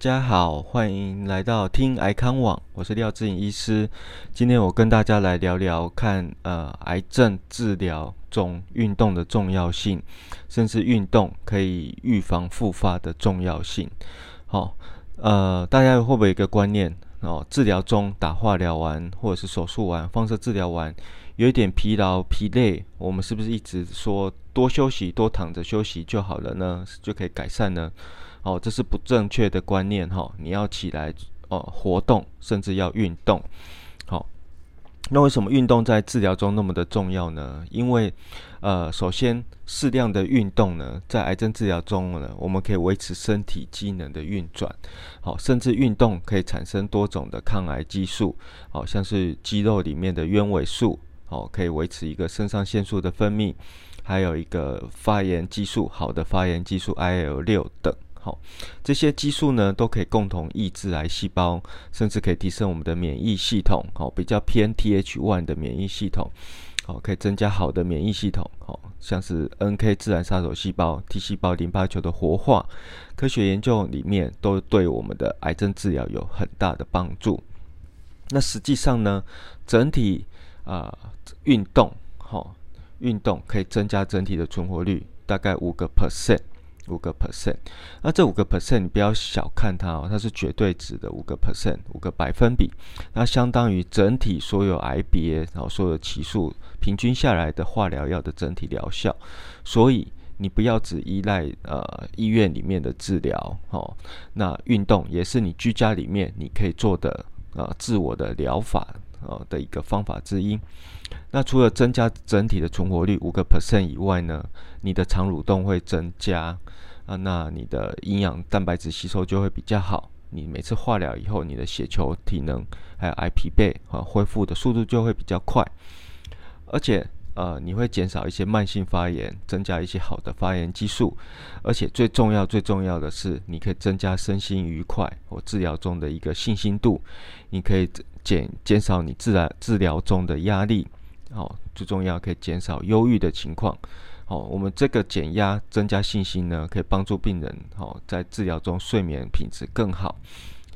大家好，欢迎来到听癌康网，我是廖志颖医师。今天我跟大家来聊聊看，呃，癌症治疗中运动的重要性，甚至运动可以预防复发的重要性。好，呃，大家会不会有一个观念哦？治疗中打化疗完，或者是手术完、放射治疗完，有一点疲劳、疲累，我们是不是一直说多休息、多躺着休息就好了呢？就可以改善呢？哦，这是不正确的观念哈！你要起来哦，活动，甚至要运动。好，那为什么运动在治疗中那么的重要呢？因为，呃，首先适量的运动呢，在癌症治疗中呢，我们可以维持身体机能的运转。好，甚至运动可以产生多种的抗癌激素，好像是肌肉里面的鸢尾素，好，可以维持一个肾上腺素的分泌，还有一个发炎激素，好的发炎激素 IL 六等。好，这些激素呢都可以共同抑制癌细胞，甚至可以提升我们的免疫系统。好，比较偏 Th1 的免疫系统，好，可以增加好的免疫系统。好，像是 NK 自然杀手细胞、T 细胞、淋巴球的活化，科学研究里面都对我们的癌症治疗有很大的帮助。那实际上呢，整体啊运动，好，运动可以增加整体的存活率，大概五个 percent。五个 percent，那这五个 percent 你不要小看它哦，它是绝对值的五个 percent，五个百分比，那相当于整体所有癌别，然后所有期数平均下来的化疗药的整体疗效。所以你不要只依赖呃医院里面的治疗哦，那运动也是你居家里面你可以做的呃自我的疗法呃的一个方法之一。那除了增加整体的存活率五个 percent 以外呢，你的肠蠕动会增加啊，那你的营养蛋白质吸收就会比较好。你每次化疗以后，你的血球体能还有癌疲惫啊恢复的速度就会比较快，而且呃你会减少一些慢性发炎，增加一些好的发炎激素，而且最重要最重要的是，你可以增加身心愉快或治疗中的一个信心度，你可以减减少你自然治疗中的压力。好，最重要可以减少忧郁的情况。好，我们这个减压、增加信心呢，可以帮助病人好在治疗中睡眠品质更好，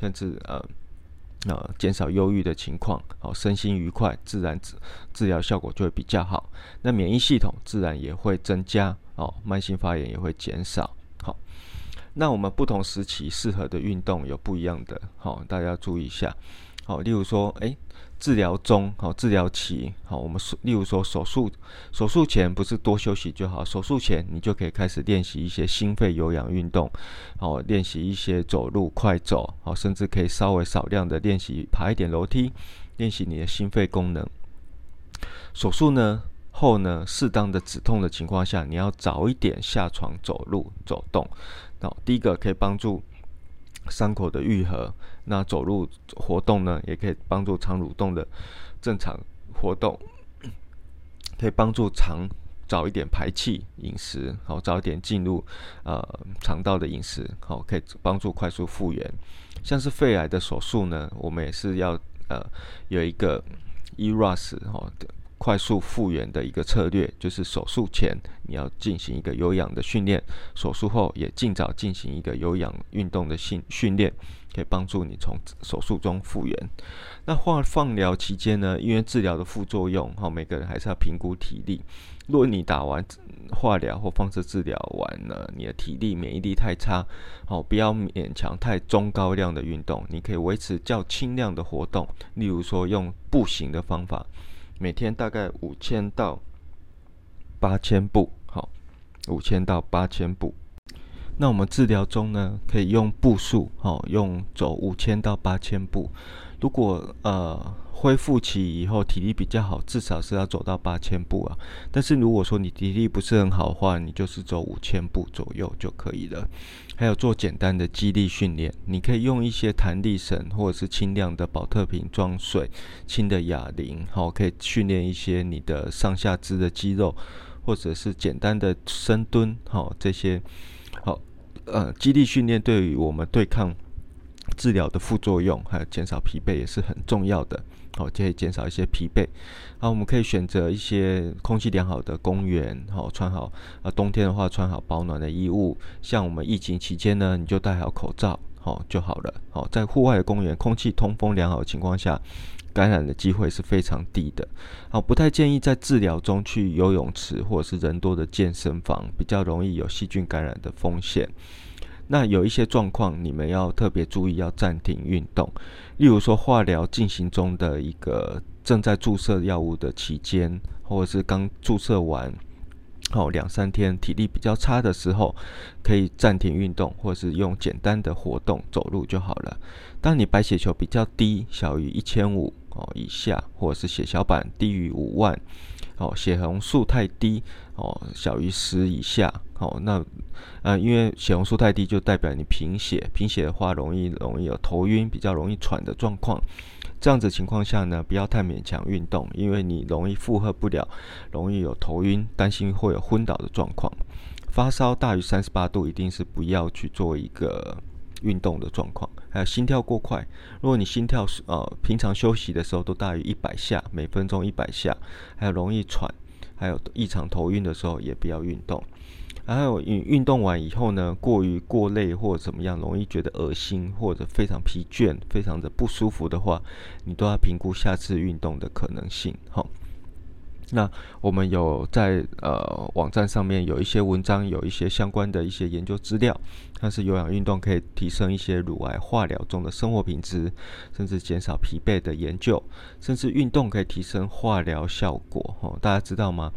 甚至呃那减少忧郁的情况。好，身心愉快，自然治治疗效果就会比较好。那免疫系统自然也会增加。哦，慢性发炎也会减少。好，那我们不同时期适合的运动有不一样的。好，大家注意一下。好，例如说，哎。治疗中，好，治疗期，好，我们例如说手术，手术前不是多休息就好，手术前你就可以开始练习一些心肺有氧运动，好，练习一些走路快走，好，甚至可以稍微少量的练习爬一点楼梯，练习你的心肺功能。手术呢后呢，适当的止痛的情况下，你要早一点下床走路走动，好，第一个可以帮助。伤口的愈合，那走路活动呢，也可以帮助肠蠕动的正常活动，可以帮助肠早一点排气，饮食好早一点进入呃肠道的饮食好，可以帮助快速复原。像是肺癌的手术呢，我们也是要呃有一个 ERAS 哈的。快速复原的一个策略，就是手术前你要进行一个有氧的训练，手术后也尽早进行一个有氧运动的训训练，可以帮助你从手术中复原。那化放疗期间呢，因为治疗的副作用，哈，每个人还是要评估体力。如果你打完化疗或放射治疗完了，你的体力免疫力太差，好，不要勉强太中高量的运动，你可以维持较轻量的活动，例如说用步行的方法。每天大概五千到八千步，好，五千到八千步。那我们治疗中呢，可以用步数，好，用走五千到八千步。如果呃。恢复期以后体力比较好，至少是要走到八千步啊。但是如果说你体力不是很好的话，你就是走五千步左右就可以了。还有做简单的肌力训练，你可以用一些弹力绳或者是轻量的保特瓶装水、轻的哑铃，好，可以训练一些你的上下肢的肌肉，或者是简单的深蹲，好，这些好呃肌力训练对于我们对抗治疗的副作用还有减少疲惫也是很重要的。好，就可以减少一些疲惫。好，我们可以选择一些空气良好的公园。好，穿好啊，冬天的话穿好保暖的衣物。像我们疫情期间呢，你就戴好口罩。哦就好了。哦，在户外的公园，空气通风良好的情况下，感染的机会是非常低的。好，不太建议在治疗中去游泳池或者是人多的健身房，比较容易有细菌感染的风险。那有一些状况，你们要特别注意，要暂停运动。例如说，化疗进行中的一个正在注射药物的期间，或者是刚注射完，哦两三天体力比较差的时候，可以暂停运动，或者是用简单的活动走路就好了。当你白血球比较低，小于一千五哦以下，或者是血小板低于五万。哦，血红素太低哦，小于十以下哦，那呃，因为血红素太低，就代表你贫血，贫血的话容易容易有头晕，比较容易喘的状况。这样子情况下呢，不要太勉强运动，因为你容易负荷不了，容易有头晕，担心会有昏倒的状况。发烧大于三十八度，一定是不要去做一个运动的状况。还有心跳过快，如果你心跳是呃平常休息的时候都大于一百下，每分钟一百下，还有容易喘，还有异常头晕的时候也不要运动。还有运运动完以后呢，过于过累或者怎么样，容易觉得恶心或者非常疲倦、非常的不舒服的话，你都要评估下次运动的可能性。好。那我们有在呃网站上面有一些文章，有一些相关的一些研究资料，像是有氧运动可以提升一些乳癌化疗中的生活品质，甚至减少疲惫的研究，甚至运动可以提升化疗效果。哦，大家知道吗？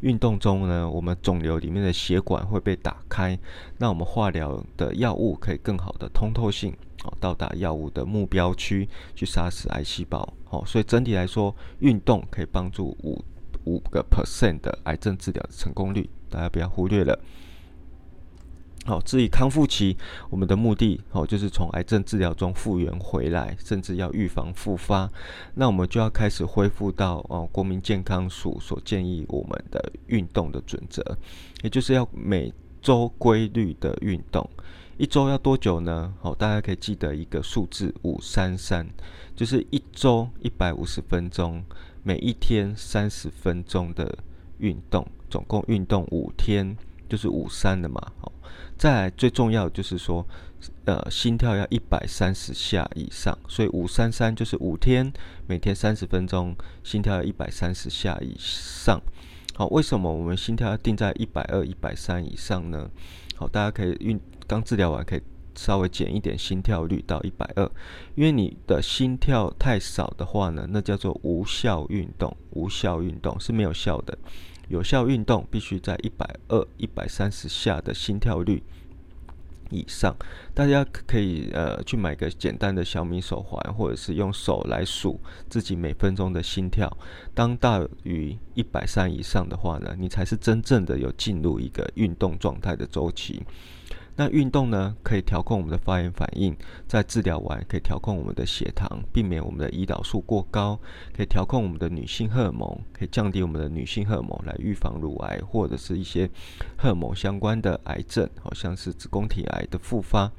运动中呢，我们肿瘤里面的血管会被打开，那我们化疗的药物可以更好的通透性，哦，到达药物的目标区去杀死癌细胞。哦，所以整体来说，运动可以帮助五。五个 percent 的癌症治疗的成功率，大家不要忽略了。好，至于康复期，我们的目的哦，就是从癌症治疗中复原回来，甚至要预防复发。那我们就要开始恢复到哦，国民健康署所建议我们的运动的准则，也就是要每周规律的运动。一周要多久呢？好，大家可以记得一个数字五三三，就是一周一百五十分钟。每一天三十分钟的运动，总共运动五天，就是五三的嘛。好，再来最重要的就是说，呃，心跳要一百三十下以上，所以五三三就是五天，每天三十分钟，心跳要一百三十下以上。好，为什么我们心跳要定在一百二、一百三以上呢？好，大家可以运刚治疗完可以。稍微减一点心跳率到一百二，因为你的心跳太少的话呢，那叫做无效运动。无效运动是没有效的，有效运动必须在一百二、一百三十下的心跳率以上。大家可以呃去买个简单的小米手环，或者是用手来数自己每分钟的心跳。当大于一百三以上的话呢，你才是真正的有进入一个运动状态的周期。那运动呢，可以调控我们的发炎反应，在治疗完可以调控我们的血糖，避免我们的胰岛素过高，可以调控我们的女性荷尔蒙，可以降低我们的女性荷尔蒙，来预防乳癌或者是一些荷尔蒙相关的癌症，好像是子宫体癌的复发。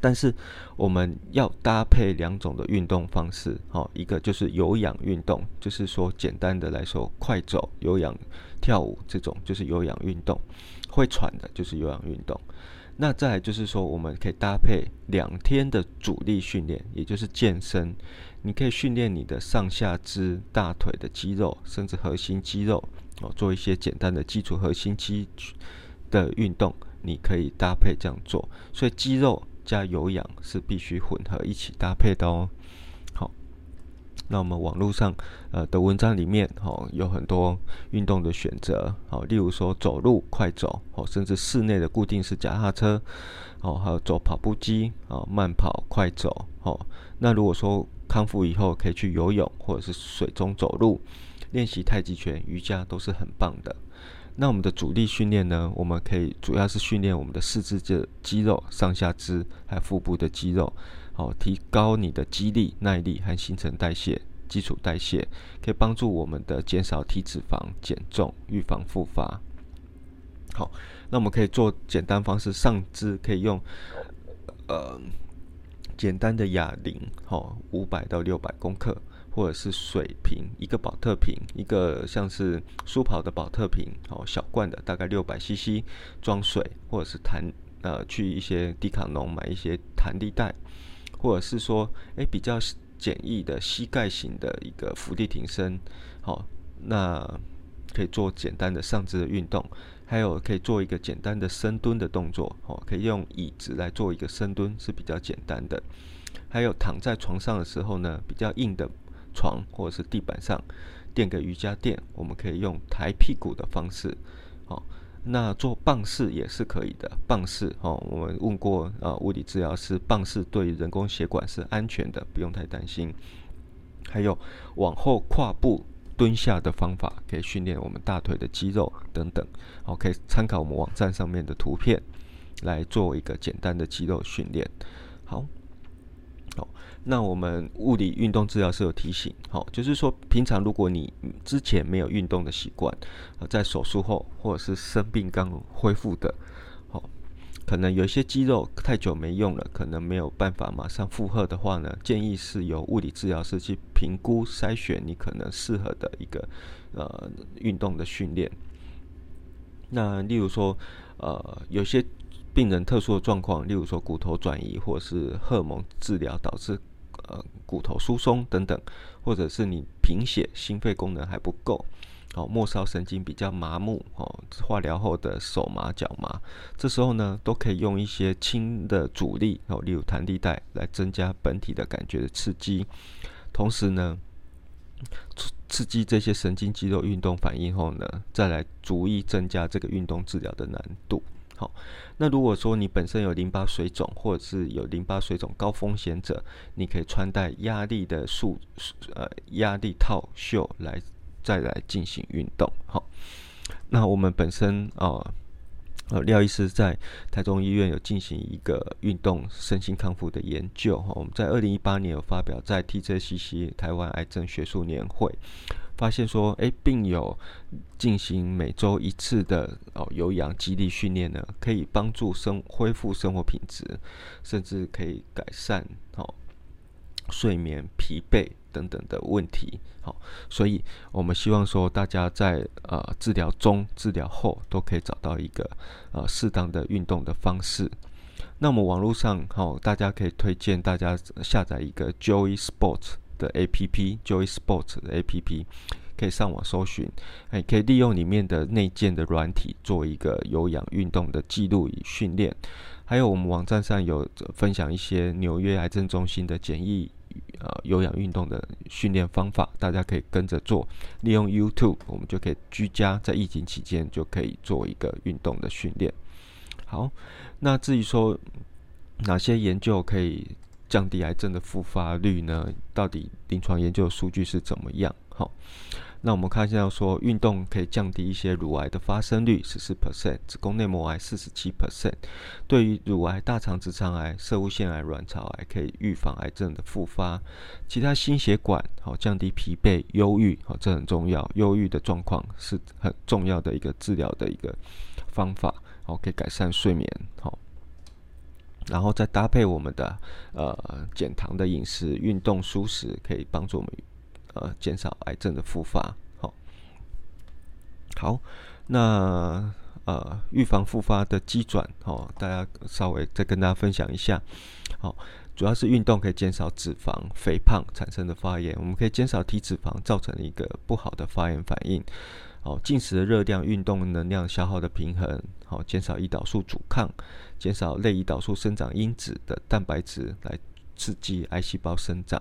但是我们要搭配两种的运动方式，好，一个就是有氧运动，就是说简单的来说，快走、有氧跳舞这种就是有氧运动，会喘的就是有氧运动。那再来就是说，我们可以搭配两天的主力训练，也就是健身。你可以训练你的上下肢、大腿的肌肉，甚至核心肌肉哦，做一些简单的基础核心肌的运动。你可以搭配这样做，所以肌肉加有氧是必须混合一起搭配的哦。那我们网络上呃的文章里面，哦，有很多运动的选择，哦，例如说走路、快走，哦，甚至室内的固定式脚踏车，哦，还有走跑步机，哦，慢跑、快走，哦，那如果说康复以后可以去游泳或者是水中走路，练习太极拳、瑜伽都是很棒的。那我们的主力训练呢，我们可以主要是训练我们的四肢的肌肉、上下肢还有腹部的肌肉。好，提高你的肌力、耐力和新陈代谢、基础代谢，可以帮助我们的减少体脂肪、减重、预防复发。好，那我们可以做简单方式，上肢可以用呃简单的哑铃，好，五百到六百公克，或者是水瓶，一个保特瓶，一个像是舒跑的保特瓶，好，小罐的大概六百 CC 装水，或者是弹呃去一些迪卡侬买一些弹力带，或者是说诶比较简易的膝盖型的一个伏地挺身，好，那可以做简单的上肢的运动，还有可以做一个简单的深蹲的动作，哦，可以用椅子来做一个深蹲是比较简单的。还有躺在床上的时候呢，比较硬的床或者是地板上垫个瑜伽垫，我们可以用抬屁股的方式，好，那做棒式也是可以的。棒式哦，我们问过啊，物理治疗师，棒式对人工血管是安全的，不用太担心。还有往后跨步蹲下的方法，可以训练我们大腿的肌肉等等，好，可以参考我们网站上面的图片来做一个简单的肌肉训练。好。那我们物理运动治疗是有提醒，好，就是说平常如果你之前没有运动的习惯，在手术后或者是生病刚恢复的，好，可能有一些肌肉太久没用了，可能没有办法马上负荷的话呢，建议是由物理治疗师去评估筛选你可能适合的一个呃运动的训练。那例如说，呃，有些。病人特殊的状况，例如说骨头转移，或是荷尔蒙治疗导致呃骨头疏松等等，或者是你贫血，心肺功能还不够，哦，末梢神经比较麻木，哦，化疗后的手麻脚麻，这时候呢，都可以用一些轻的阻力，哦，例如弹力带来增加本体的感觉的刺激，同时呢，刺激这些神经肌肉运动反应后呢，再来逐一增加这个运动治疗的难度。好，那如果说你本身有淋巴水肿，或者是有淋巴水肿高风险者，你可以穿戴压力的束呃压力套袖来再来进行运动。好，那我们本身啊呃廖医师在台中医院有进行一个运动身心康复的研究哈，我们在二零一八年有发表在 TJCC 台湾癌症学术年会。发现说，哎，病友进行每周一次的哦有氧肌力训练呢，可以帮助生恢复生活品质，甚至可以改善哦睡眠、疲惫等等的问题。好，所以我们希望说，大家在呃治疗中、治疗后都可以找到一个呃适当的运动的方式。那么网络上好，大家可以推荐大家下载一个 Joy Sport。的 A P P Joy Sports 的 A P P 可以上网搜寻，哎，可以利用里面的内建的软体做一个有氧运动的记录与训练。还有我们网站上有分享一些纽约癌症中心的简易呃有氧运动的训练方法，大家可以跟着做。利用 YouTube，我们就可以居家在疫情期间就可以做一个运动的训练。好，那至于说哪些研究可以？降低癌症的复发率呢？到底临床研究数据是怎么样？好，那我们看一下，说运动可以降低一些乳癌的发生率十四 percent，子宫内膜癌四十七 percent。对于乳癌、大肠直肠癌、射物腺癌、卵巢癌，可以预防癌症的复发。其他心血管好，降低疲惫、忧郁好，这很重要。忧郁的状况是很重要的一个治疗的一个方法，好，可以改善睡眠好。然后再搭配我们的呃减糖的饮食、运动、舒适，可以帮助我们呃减少癌症的复发。好，好，那呃预防复发的机转，哦，大家稍微再跟大家分享一下。好，主要是运动可以减少脂肪、肥胖产生的发炎，我们可以减少体脂肪造成一个不好的发炎反应。好，进食的热量、运动能量消耗的平衡，好，减少胰岛素阻抗，减少类胰岛素生长因子的蛋白质来刺激癌细胞生长，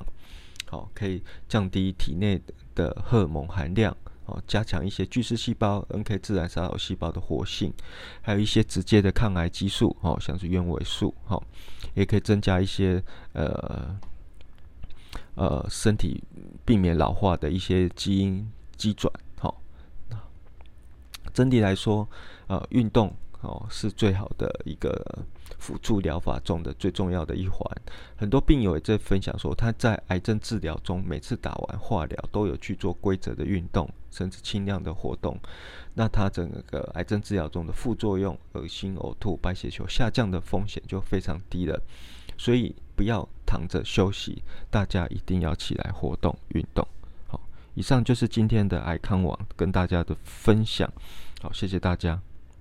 好，可以降低体内的荷尔蒙含量，好，加强一些巨噬细胞、NK 自然杀手细胞的活性，还有一些直接的抗癌激素，哦，像是鸢尾素，好，也可以增加一些呃呃身体避免老化的一些基因基转。好整体来说，呃，运动哦是最好的一个辅助疗法中的最重要的一环。很多病友也在分享说，他在癌症治疗中，每次打完化疗都有去做规则的运动，甚至轻量的活动。那他整个癌症治疗中的副作用，恶心、呕吐、白血球下降的风险就非常低了。所以不要躺着休息，大家一定要起来活动运动。好，以上就是今天的癌康网跟大家的分享。好，谢谢大家。